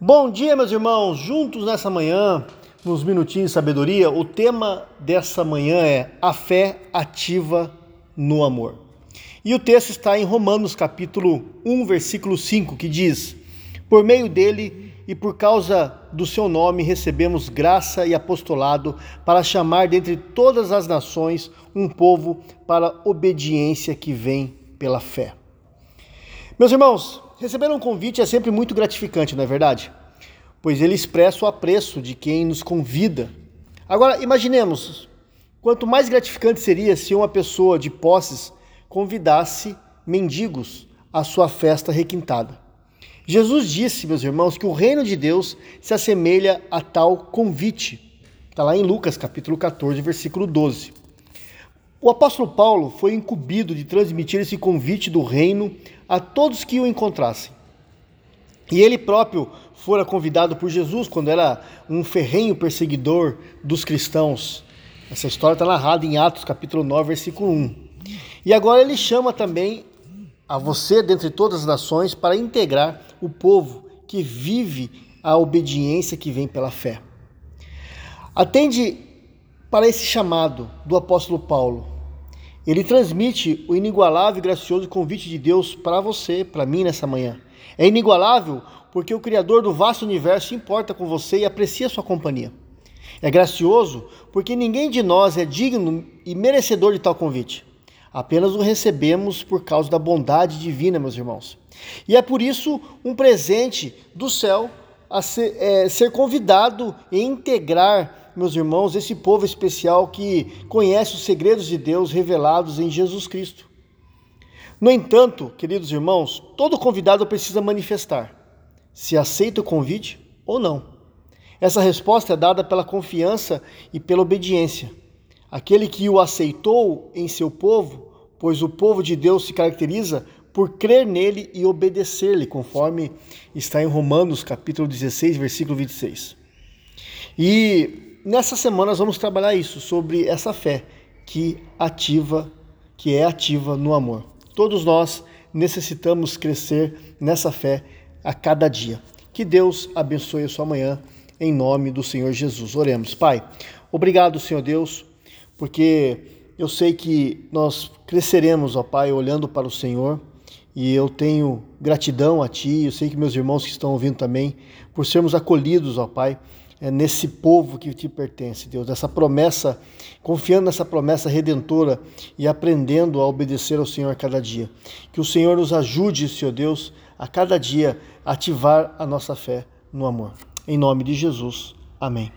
Bom dia, meus irmãos, juntos nessa manhã, nos minutinhos de sabedoria, o tema dessa manhã é a fé ativa no amor. E o texto está em Romanos capítulo 1, versículo 5, que diz: Por meio dele e por causa do seu nome recebemos graça e apostolado para chamar dentre todas as nações um povo para obediência que vem pela fé. Meus irmãos, receber um convite é sempre muito gratificante, não é verdade? Pois ele expressa o apreço de quem nos convida. Agora, imaginemos, quanto mais gratificante seria se uma pessoa de posses convidasse mendigos à sua festa requintada. Jesus disse, meus irmãos, que o reino de Deus se assemelha a tal convite. Está lá em Lucas capítulo 14, versículo 12. O apóstolo Paulo foi incumbido de transmitir esse convite do reino a todos que o encontrassem. E ele próprio fora convidado por Jesus quando era um ferrenho perseguidor dos cristãos. Essa história está narrada em Atos capítulo 9, versículo 1. E agora ele chama também a você, dentre todas as nações, para integrar o povo que vive a obediência que vem pela fé. Atende para esse chamado do apóstolo Paulo ele transmite o inigualável e gracioso convite de Deus para você, para mim nessa manhã. É inigualável porque o Criador do vasto universo importa com você e aprecia sua companhia. É gracioso porque ninguém de nós é digno e merecedor de tal convite. Apenas o recebemos por causa da bondade divina, meus irmãos. E é por isso um presente do céu a ser, é, ser convidado e integrar meus irmãos, esse povo especial que conhece os segredos de Deus revelados em Jesus Cristo. No entanto, queridos irmãos, todo convidado precisa manifestar se aceita o convite ou não. Essa resposta é dada pela confiança e pela obediência. Aquele que o aceitou em seu povo, pois o povo de Deus se caracteriza por crer nele e obedecer-lhe, conforme está em Romanos capítulo 16, versículo 26. E nessa semana nós vamos trabalhar isso, sobre essa fé que ativa, que é ativa no amor. Todos nós necessitamos crescer nessa fé a cada dia. Que Deus abençoe a sua manhã em nome do Senhor Jesus. Oremos. Pai, obrigado, Senhor Deus, porque eu sei que nós cresceremos, ó Pai, olhando para o Senhor. E eu tenho gratidão a Ti, eu sei que meus irmãos que estão ouvindo também, por sermos acolhidos, ó Pai, nesse povo que te pertence, Deus, essa promessa, confiando nessa promessa redentora e aprendendo a obedecer ao Senhor cada dia. Que o Senhor nos ajude, Senhor Deus, a cada dia ativar a nossa fé no amor. Em nome de Jesus. Amém.